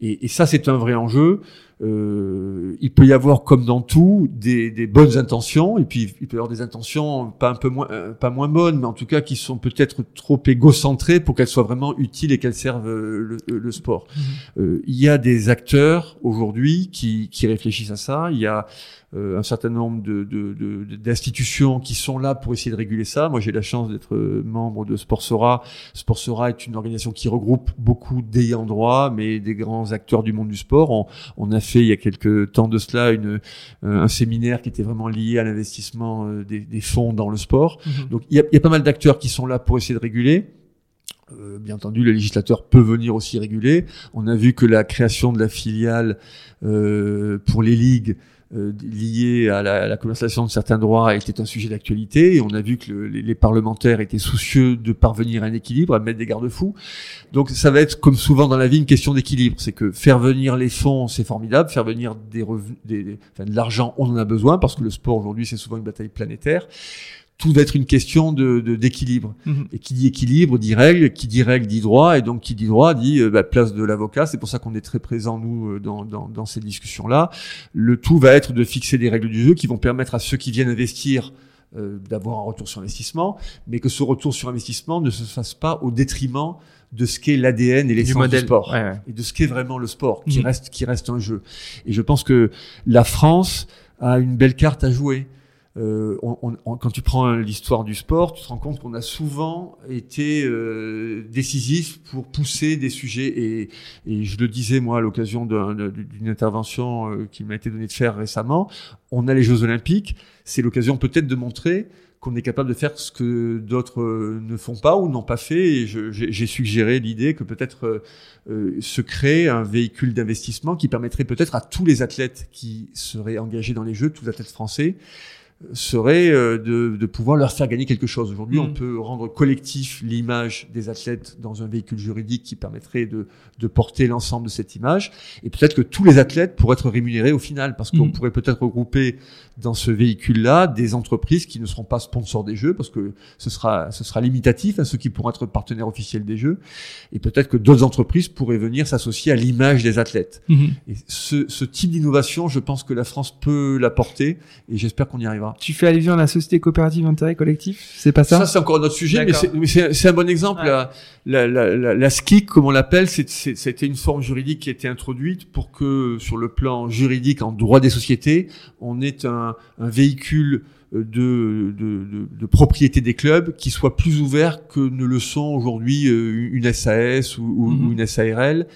Et, et, ça, c'est un vrai enjeu. Euh, il peut y avoir, comme dans tout, des, des, bonnes intentions, et puis il peut y avoir des intentions pas un peu moins, euh, pas moins bonnes, mais en tout cas qui sont peut-être trop égocentrées pour qu'elles soient vraiment utiles et qu'elles servent euh, le, le sport. Mmh. Euh, il y a des acteurs aujourd'hui qui, qui réfléchissent à ça. Il y a euh, un certain nombre d'institutions de, de, qui sont là pour essayer de réguler ça. Moi, j'ai la chance d'être euh, membre de Sportsora. Sportsora est une organisation qui regroupe beaucoup d'ayants droit, mais des grands acteurs du monde du sport. On, on, a fait il y a quelques temps de cela une, euh, un séminaire qui était vraiment lié à l'investissement des, des, fonds dans le sport. Mm-hmm. Donc, il y, a, il y a pas mal d'acteurs qui sont là pour essayer de réguler. Euh, bien entendu, le législateur peut venir aussi réguler. On a vu que la création de la filiale euh, pour les ligues euh, lié à la, à la, conversation de certains droits était un sujet d'actualité et on a vu que le, les, parlementaires étaient soucieux de parvenir à un équilibre, à mettre des garde-fous. Donc ça va être comme souvent dans la vie une question d'équilibre. C'est que faire venir les fonds, c'est formidable. Faire venir des revenus, des, enfin, de l'argent, on en a besoin parce que le sport aujourd'hui c'est souvent une bataille planétaire tout va être une question de d'équilibre. Mhm. Et qui dit équilibre dit règle, qui dit règle dit droit, et donc qui dit droit dit euh, bah, place de l'avocat. C'est pour ça qu'on est très présent nous euh, dans, dans, dans ces discussions-là. Le tout va être de fixer des règles du jeu qui vont permettre à ceux qui viennent investir euh, d'avoir un retour sur investissement, mais que ce retour sur investissement ne se fasse pas au détriment de ce qu'est l'ADN et l'essence du, du, sport ouais, ouais. et de ce qu'est vraiment le sport, qui mhm. reste qui reste un jeu. Et je pense que la France a une belle carte à jouer. Euh, on, on, quand tu prends l'histoire du sport, tu te rends compte qu'on a souvent été euh, décisif pour pousser des sujets. Et, et je le disais moi à l'occasion d'une intervention euh, qui m'a été donnée de faire récemment. On a les Jeux Olympiques, c'est l'occasion peut-être de montrer qu'on est capable de faire ce que d'autres euh, ne font pas ou n'ont pas fait. Et j'ai suggéré l'idée que peut-être euh, euh, se crée un véhicule d'investissement qui permettrait peut-être à tous les athlètes qui seraient engagés dans les Jeux, tous les athlètes français, serait euh, de, de, pouvoir leur faire gagner quelque chose. Aujourd'hui, on mm. peut rendre collectif l'image des athlètes dans un véhicule juridique qui permettrait de, de porter l'ensemble de cette image. Et peut-être que tous les athlètes pourraient être rémunérés au final, parce qu'on mm. pourrait peut-être regrouper dans ce véhicule-là des entreprises qui ne seront pas sponsors des Jeux, parce que ce sera, ce sera limitatif à ceux qui pourront être partenaires officiels des Jeux. Et peut-être que d'autres entreprises pourraient venir s'associer à l'image des athlètes. Mm-hmm. Et ce, ce type d'innovation, je pense que la France peut l'apporter, et j'espère qu'on y arrivera. Tu fais allusion à la société coopérative d'intérêt collectif, c'est pas ça? Ça, c'est encore un autre sujet, mais c'est un bon exemple. La, la, la, la, SKIC, comme on l'appelle, c'était une forme juridique qui a été introduite pour que, sur le plan juridique, en droit des sociétés, on ait un, un véhicule de, de, de, de, propriété des clubs qui soit plus ouvert que ne le sont aujourd'hui euh, une SAS ou, ou mhm. une SARL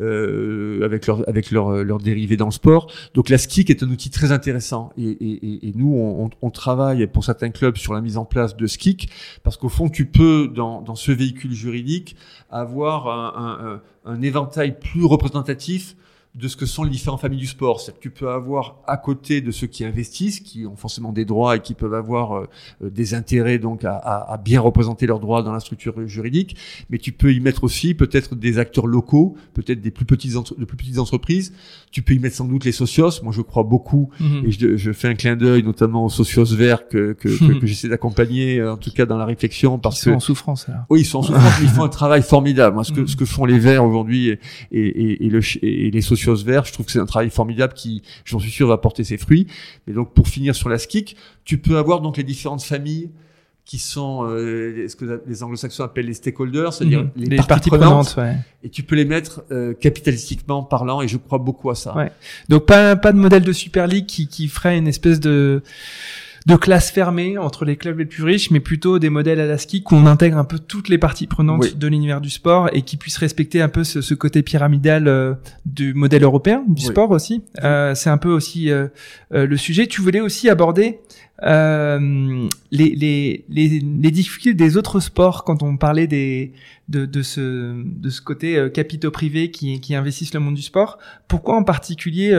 euh, avec leur avec leur, leur dérivés dans le sport. Donc la SKIC est un outil très intéressant et, et, et nous on, on, travaille pour certains clubs sur la mise en place de SKIC parce qu'au fond tu peux dans, dans ce véhicule juridique avoir un, un, un éventail plus représentatif de ce que sont les différentes familles du sport. C'est que tu peux avoir à côté de ceux qui investissent, qui ont forcément des droits et qui peuvent avoir euh, euh, des intérêts donc à, à, bien représenter leurs droits dans la structure juridique, mais tu peux y mettre aussi peut-être des acteurs locaux, peut-être des plus petites de plus petites entreprises. Tu peux y mettre sans doute les socios. Moi, je crois beaucoup mhm. et je, je, fais un clin d'œil notamment aux socios verts que, que, que, j'essaie d'accompagner, euh, en tout cas dans la réflexion, parce ils sont en souffrance. Alors. Oui, ils sont en souffrance, mais ils font un travail formidable. Moi, ce que, mhm. ce que font les verts aujourd'hui et, et, et, le, et les socios vert. Je trouve que c'est un travail formidable qui, j'en suis sûr, va porter ses fruits. Mais donc, pour finir sur la skik, tu peux avoir donc les différentes familles qui sont euh, ce que les anglo-saxons appellent les stakeholders, c'est-à-dire mhm. les, parties, prenantes, ouais. et tu peux les mettre euh, capitalistiquement parlant, et je crois beaucoup à ça. Ouais. Donc pas pas de modèle de Super League qui, qui ferait une espèce de de classe fermée entre les clubs les plus riches, mais plutôt des modèles à la ski où on intègre un peu toutes les parties prenantes de l'univers du sport et qui puissent respecter un peu ce, côté pyramidal euh, du modèle européen du sport aussi. Euh, c'est un peu aussi euh, le sujet. Tu voulais aussi aborder les, les, les, les, difficultés des autres sports quand on parlait des, de, de, ce, de ce côté capitaux privés qui, qui investissent le monde du sport. Pourquoi en particulier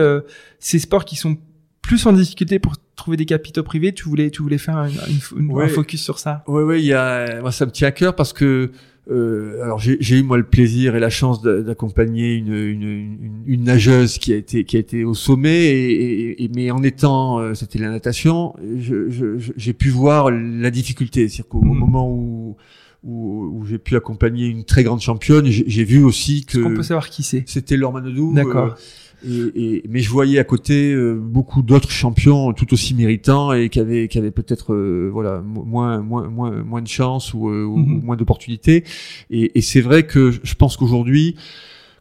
ces sports qui sont plus en difficulté pour trouver des capitaux privés, tu voulais, tu voulais faire un, un focus sur ça? Oui, oui, il y a, moi ça me tient à cœur parce que euh, alors j'ai eu moi le plaisir et la chance d'accompagner une, une, une, nageuse qui a été qui a été au sommet et, et, mais en étant euh, c'était la natation, j'ai je, pu voir la difficulté, c'est-à-dire qu'au mm. moment où où, où j'ai pu accompagner une très grande championne, j'ai vu aussi que. Est-ce qu'on peut savoir qui c'est C'était Laure Manodou. D'accord. Euh, et, et, mais je voyais à côté euh, beaucoup d'autres champions tout aussi méritants et qui avaient, qui avaient peut-être euh, voilà moins, moins, moins, moins de chance ou, euh, mhm. moins d'opportunités. Et, et c'est vrai que je pense qu'aujourd'hui,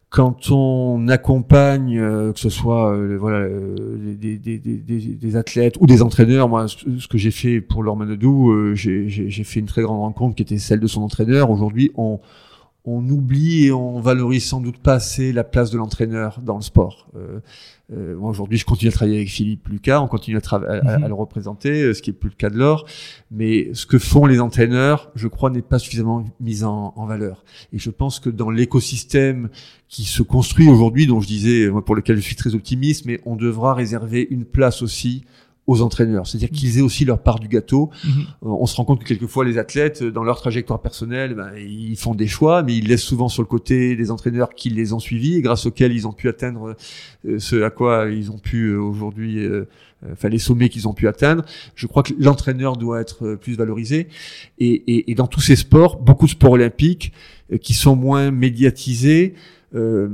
quand on accompagne, que ce soit voilà des, des, des, des, athlètes ou des entraîneurs, moi ce que j'ai fait pour Laure Manodou, j'ai fait une très grande rencontre qui était celle de son entraîneur. Aujourd'hui, on on oublie et on valorise sans doute pas assez la place de l'entraîneur dans le sport. Euh, euh, aujourd'hui, je continue à travailler avec Philippe Lucas, on continue à, à, mhm. le représenter, euh, ce qui est plus le cas de l'or. Mais ce que font les entraîneurs, je crois, n'est pas suffisamment mis en, en, valeur. Et je pense que dans l'écosystème qui se construit aujourd'hui, dont je disais, pour lequel je suis très optimiste, mais on devra réserver une place aussi aux entraîneurs, c'est-à-dire qu'ils aient aussi leur part du gâteau. Mhm. Euh, on se rend compte que quelquefois les athlètes, dans leur trajectoire personnelle, ben, ils font des choix, mais ils laissent souvent sur le côté des entraîneurs qui les ont suivis et grâce auxquels ils ont pu atteindre euh, ce à quoi ils ont pu euh, aujourd'hui, enfin les sommets qu'ils ont pu atteindre. Je crois que l'entraîneur doit être plus valorisé. Et, et, et, dans tous ces sports, beaucoup de sports olympiques qui sont moins médiatisés. Euh,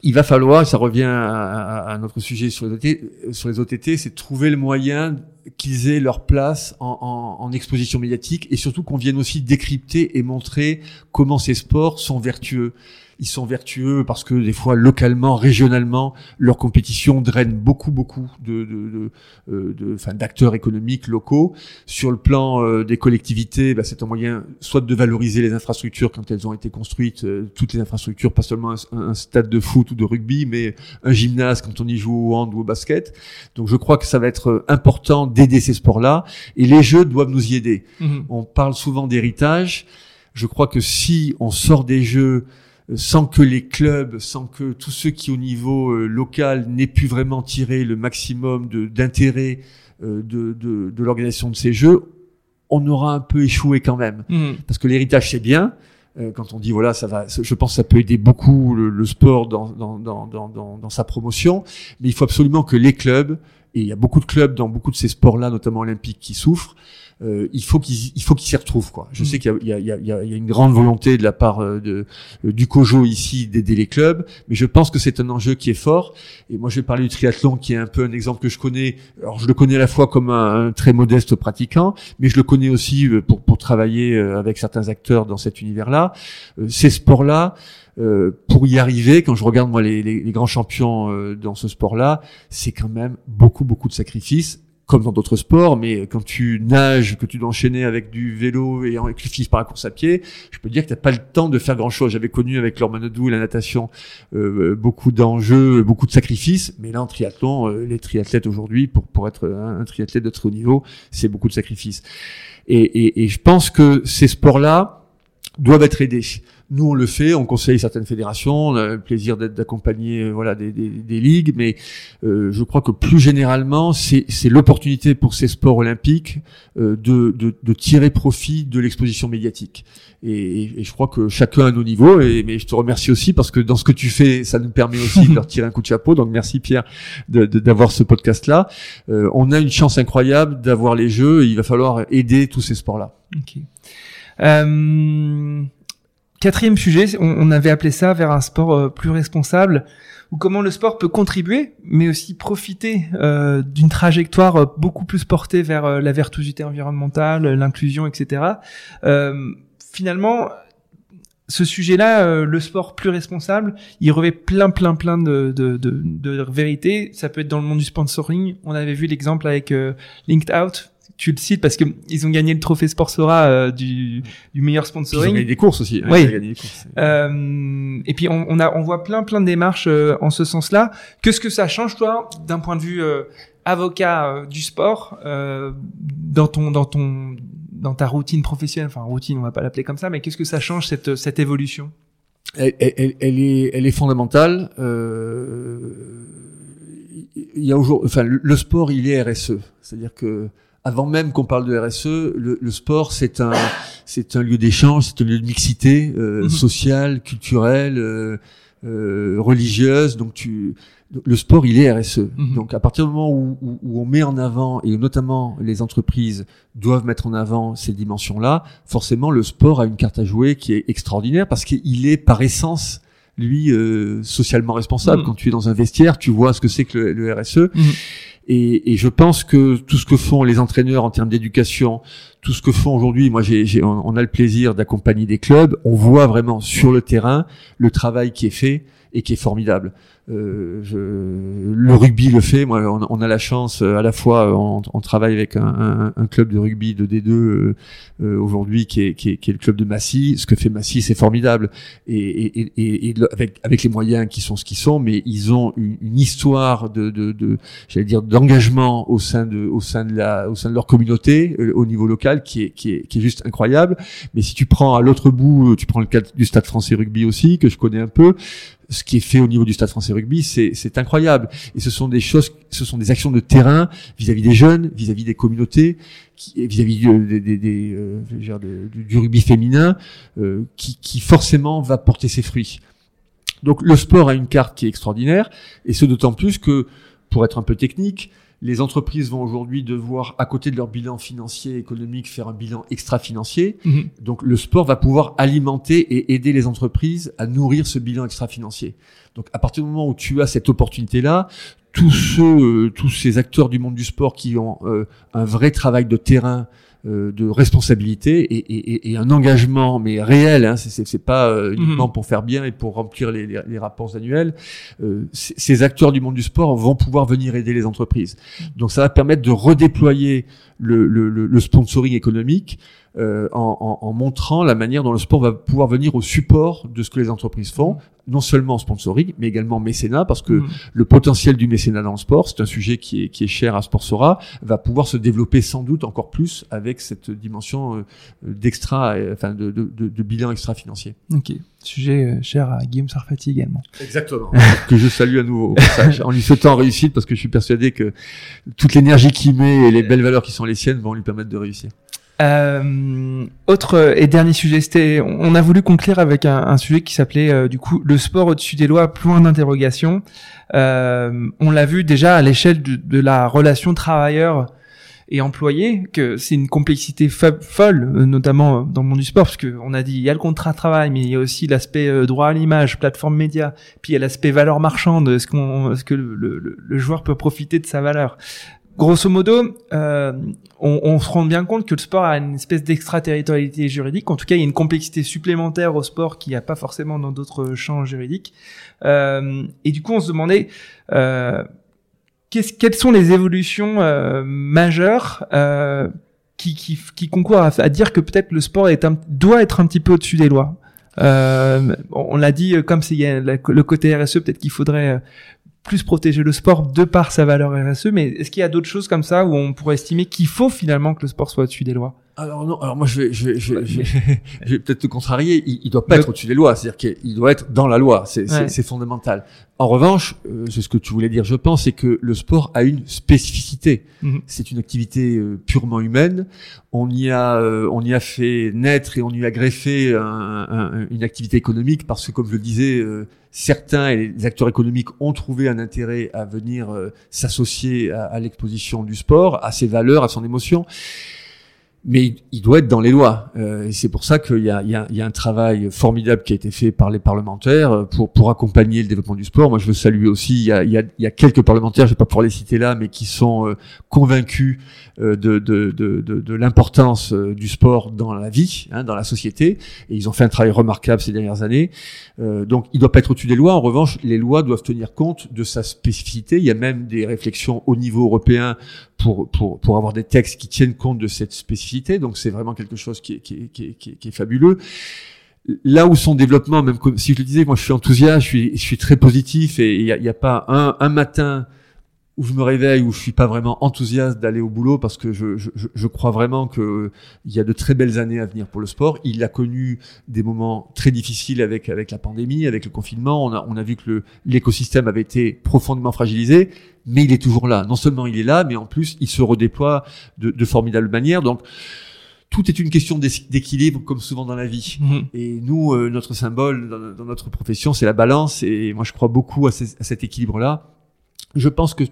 il va falloir, ça revient à, notre sujet sur les OTT, c'est trouver le moyen qu'ils aient leur place en, exposition médiatique et surtout qu'on vienne aussi décrypter et montrer comment ces sports sont vertueux. Ils sont vertueux parce que des fois localement, régionalement, leur compétition draine beaucoup beaucoup de de, de, de, enfin, d'acteurs économiques locaux. Sur le plan euh, des collectivités, bah, c'est un moyen soit de valoriser les infrastructures quand elles ont été construites, euh, toutes les infrastructures, pas seulement un, stade de foot ou de rugby, mais un gymnase quand on y joue au hand ou au basket. Donc je crois que ça va être important d'aider ces sports-là et les jeux doivent nous y aider. Mmh. On parle souvent d'héritage. Je crois que si on sort des jeux euh, sans que les clubs, sans que tous ceux qui au niveau euh, local n'aient pu vraiment tirer le maximum d'intérêt euh, de, de, de l'organisation de ces jeux, on aura un peu échoué quand même. Mmh. Parce que l'héritage c'est bien. quand on dit voilà ça va, je pense que ça peut aider beaucoup le, sport dans, dans, dans, dans, dans sa promotion, mais il faut absolument que les clubs et il y a beaucoup de clubs dans beaucoup de ces sports-là, notamment olympiques, qui souffrent. Euh, il faut qu'ils il faut qu'ils s'y retrouvent quoi. Je mm. sais qu'il y, y, y, y a, une grande volonté de la part euh, de, euh, du COJO ici d'aider les clubs, mais je pense que c'est un enjeu qui est fort. Et moi, je vais parler du triathlon, qui est un peu un exemple que je connais. Alors, je le connais à la fois comme un, très modeste pratiquant, mais je le connais aussi pour pour travailler avec certains acteurs dans cet univers-là. ces sports-là. Euh, pour y arriver, quand je regarde moi les, les, les grands champions euh, dans ce sport-là, c'est quand même beaucoup beaucoup de sacrifices comme dans d'autres sports, mais quand tu nages, que tu dois enchaîner avec du vélo et en tu par la course à pied, je peux dire que tu n'as pas le temps de faire grand-chose. J'avais connu avec l'ormanodou et la natation euh, beaucoup d'enjeux, beaucoup de sacrifices, mais là en triathlon, les triathlètes aujourd'hui, pour, pour être un, triathlète de très haut niveau, c'est beaucoup de sacrifices. Et, et, et je pense que ces sports-là doivent être aidés. Nous, on le fait, on conseille certaines fédérations, on a le plaisir d'accompagner euh, voilà des, des, des, ligues, mais euh, je crois que plus généralement, c'est l'opportunité pour ces sports olympiques euh, de, de, de, tirer profit de l'exposition médiatique. Et, et, je crois que chacun à nos niveaux, et, mais je te remercie aussi parce que dans ce que tu fais, ça nous permet aussi de leur tirer un coup de chapeau. Donc merci Pierre d'avoir ce podcast-là. Euh, on a une chance incroyable d'avoir les Jeux, et il va falloir aider tous ces sports-là. Ok. Euh, Quatrième sujet, on, avait appelé ça vers un sport euh, plus responsable, ou comment le sport peut contribuer, mais aussi profiter euh, d'une trajectoire euh, beaucoup plus portée vers la vertuosité environnementale, l'inclusion, etc. finalement, ce sujet-là, le sport plus responsable, il revêt plein, plein, plein de, de, de, de, vérités. Ça peut être dans le monde du sponsoring. On avait vu l'exemple avec Linked Out, tu le cites parce que ils ont gagné le trophée Sportsora euh, du, du meilleur sponsoring. ils ont gagné des courses aussi. Oui. Euh, et puis on, on, a on voit plein plein de démarches euh, en ce sens-là. Qu'est-ce que ça change toi d'un point de vue avocat du sport dans ton dans ton dans ta routine professionnelle, enfin routine, on va pas l'appeler comme ça, mais qu'est-ce que ça change cette cette évolution? Elle, elle, elle, est elle est fondamentale. il y a aujourd'hui, enfin le sport il est RSE, c'est-à-dire que avant même qu'on parle de RSE, le, le sport c'est un c'est un lieu d'échange, c'est un lieu de mixité euh, mhm. sociale, culturelle, euh, euh, religieuse. Donc tu le sport il est RSE. Mhm. Donc à partir du moment où, où, où, on met en avant et notamment les entreprises doivent mettre en avant ces dimensions-là, forcément le sport a une carte à jouer qui est extraordinaire parce qu'il est par essence lui euh, socialement responsable. Mhm. Quand tu es dans un vestiaire, tu vois ce que c'est que le, le RSE. Et, et, je pense que tout ce que font les entraîneurs en termes d'éducation, tout ce que font aujourd'hui, moi, j'ai, on a le plaisir d'accompagner des clubs. On voit vraiment sur le terrain le travail qui est fait et qui est formidable. Euh, le rugby le fait. Moi, on, a la chance euh, à la fois, on, on travaille avec un, club de rugby de D2 euh, euh, aujourd'hui qui est, le club de Massy. Ce que fait Massy, c'est formidable. Et, avec, les moyens qui sont ce qu'ils sont, mais ils ont une, histoire de, de j'allais dire, d'engagement au sein de, au sein de la, au sein de leur communauté, au niveau local, qui est, qui est, qui est juste incroyable. Mais si tu prends à l'autre bout, tu prends le cas du Stade Français Rugby aussi, que je connais un peu ce qui est fait au niveau du Stade français rugby, c'est incroyable. Et ce sont des choses, ce sont des actions de terrain vis-à-vis des jeunes, vis-à-vis des communautés, vis-à-vis des, des, euh, du rugby féminin, euh, qui, qui forcément va porter ses fruits. Donc le sport a une carte qui est extraordinaire, et ce d'autant plus que, pour être un peu technique, les entreprises vont aujourd'hui devoir, à côté de leur bilan financier et économique, faire un bilan extra-financier. Mhm. Donc le sport va pouvoir alimenter et aider les entreprises à nourrir ce bilan extra-financier. Donc à partir du moment où tu as cette opportunité-là, tous ceux, euh, tous ces acteurs du monde du sport qui ont euh, un vrai travail de terrain de responsabilité et, et, et, un engagement, mais réel. Hein, c'est pas euh, uniquement mhm. pour faire bien et pour remplir les, les, rapports annuels. Euh, ces acteurs du monde du sport vont pouvoir venir aider les entreprises. Donc ça va permettre de redéployer le, le, le sponsoring économique euh, en, en, montrant la manière dont le sport va pouvoir venir au support de ce que les entreprises font, non seulement sponsoring, mais également mécénat, parce que mm. le potentiel du mécénat dans le sport, c'est un sujet qui est, qui est cher à Sportsora, va pouvoir se développer sans doute encore plus avec cette dimension euh, d'extra, euh, enfin de, de, de, bilan extra-financier. Ok, sujet cher à Guillaume Sarfati également. Exactement. que je salue à nouveau en lui souhaitant réussite, parce que je suis persuadé que toute l'énergie qu'il met et les belles valeurs qui sont les siennes vont lui permettre de réussir. Euh, autre et dernier sujet, c'était, on a voulu conclure avec un, sujet qui s'appelait euh, du coup le sport au-dessus des lois, point d'interrogation. Euh, on l'a vu déjà à l'échelle de, de, la relation travailleur et employé que c'est une complexité folle, euh, notamment dans le monde du sport, parce que on a dit il y a le contrat de travail, mais il y a aussi l'aspect droit à l'image, plateforme média, puis il y a l'aspect valeur marchande, est-ce qu'on, est-ce que le, le, le, joueur peut profiter de sa valeur? Grosso modo, euh, on, on, se rend bien compte que le sport a une espèce d'extraterritorialité juridique. En tout cas, il y a une complexité supplémentaire au sport qu'il n'y a pas forcément dans d'autres champs juridiques. Euh, et du coup, on se demandait euh, quelles sont les évolutions euh, majeures euh, qui, qui, qui, concourent à, dire que peut-être le sport est un, doit être un petit peu au-dessus des lois? Euh, on l'a dit, comme c'est le côté RSE, peut-être qu'il faudrait plus protéger le sport de par sa valeur RSE, mais est-ce qu'il y a d'autres choses comme ça où on pourrait estimer qu'il faut finalement que le sport soit au-dessus des lois? Alors non, alors moi je vais, je vais, je vais, peut-être te contrarier. Il, il doit pas être au-dessus des lois, c'est-à-dire qu'il doit être dans la loi. C'est fondamental. En revanche, euh, c'est ce que tu voulais dire, je pense, c'est que le sport a une spécificité. Mhm. C'est une activité euh, purement humaine. On y a, euh, on y a fait naître et on y a greffé une activité économique parce que, comme je le disais, certains et les acteurs économiques ont trouvé un intérêt à venir s'associer à, à l'exposition du sport, à ses valeurs, à son émotion mais il doit être dans les lois. Euh, c'est pour ça qu'il y y, y a un travail formidable qui a été fait par les parlementaires euh, pour, pour accompagner le développement du sport. Moi, je veux saluer aussi, il y a, y a, y a quelques parlementaires, je vais pas pouvoir les citer là, mais qui sont euh, convaincus de, de, de, de, de l'importance du sport dans la vie, hein, dans la société. Et ils ont fait un travail remarquable ces dernières années. donc, il doit pas être au-dessus des lois. En revanche, les lois doivent tenir compte de sa spécificité. Il y a même des réflexions au niveau européen pour, pour, pour avoir des textes qui tiennent compte de cette spécificité. Donc c'est vraiment quelque chose qui est, fabuleux. Là où son développement, même comme, si je le disais, moi je suis enthousiaste, je suis, très positif et il n'y a, pas un matin où je me réveille, où je suis pas vraiment enthousiaste d'aller au boulot parce que je, je, je crois vraiment que il y a de très belles années à venir pour le sport. Il a connu des moments très difficiles avec avec la pandémie, avec le confinement. On a on a vu que l'écosystème avait été profondément fragilisé, mais il est toujours là. Non seulement il est là, mais en plus il se redéploie de, de formidables manières. Donc tout est une question d'équilibre, comme souvent dans la vie. Mhm. Et nous, euh, notre symbole dans, dans, notre profession, c'est la balance. Et moi, je crois beaucoup à, à cet équilibre-là. Je pense que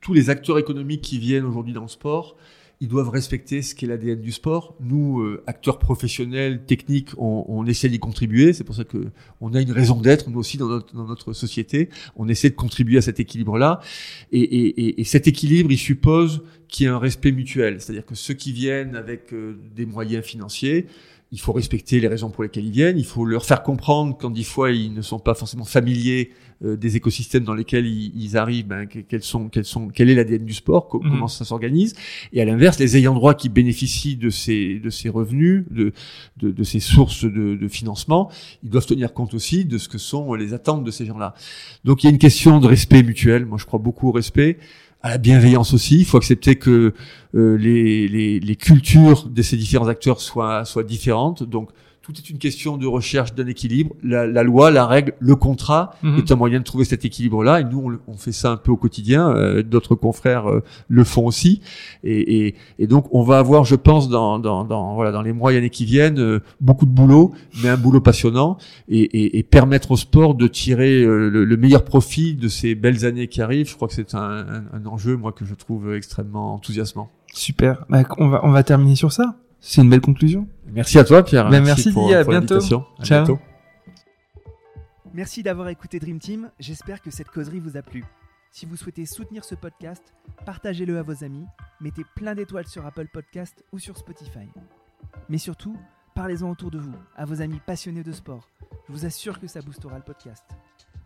tous les acteurs économiques qui viennent aujourd'hui dans le sport, ils doivent respecter ce qu'est l'ADN du sport. Nous, euh, acteurs professionnels, techniques, on, on essaie d'y contribuer. C'est pour ça que on a une raison d'être, nous aussi, dans notre, dans notre, société. On essaie de contribuer à cet équilibre-là. Et, et, et, cet équilibre, il suppose qu'il y ait un respect mutuel. C'est-à-dire que ceux qui viennent avec euh, des moyens financiers, il faut respecter les raisons pour lesquelles ils viennent, il faut leur faire comprendre quand des fois ils ne sont pas forcément familiers euh, des écosystèmes dans lesquels ils, arrivent, ben, quels sont, quels sont, quel est l'ADN du sport, mhm. comment ça s'organise, et à l'inverse, les ayants droit qui bénéficient de ces, de ces revenus, de, de, de ces sources de, de, financement, ils doivent tenir compte aussi de ce que sont les attentes de ces gens-là. Donc il y a une question de respect mutuel. Moi, je crois beaucoup au respect à la bienveillance aussi. Il faut accepter que euh, les, les, les, cultures de ces différents acteurs soient, soient différentes. Donc, tout est une question de recherche d'un équilibre. La, la, loi, la règle, le contrat mhm. est un moyen de trouver cet équilibre-là. Et nous, on, on, fait ça un peu au quotidien. Euh, D'autres confrères euh, le font aussi. Et, et, et, donc, on va avoir, je pense, dans, dans, dans, voilà, dans les mois et années qui viennent, euh, beaucoup de boulot, mais un boulot passionnant, et, et permettre au sport de tirer euh, le, le, meilleur profit de ces belles années qui arrivent. Je crois que c'est un, un, un, enjeu, moi, que je trouve extrêmement enthousiasmant. Super. Bah, on va, on va terminer sur ça. C'est une belle conclusion. Merci à toi, Pierre. Ben, merci, pour, à bientôt. Ciao. Merci d'avoir écouté Dream Team. J'espère que cette causerie vous a plu. Si vous souhaitez soutenir ce podcast, partagez-le à vos amis mettez plein d'étoiles sur Apple Podcast ou sur Spotify. Mais surtout, parlez-en autour de vous, à vos amis passionnés de sport. Je vous assure que ça boostera le podcast.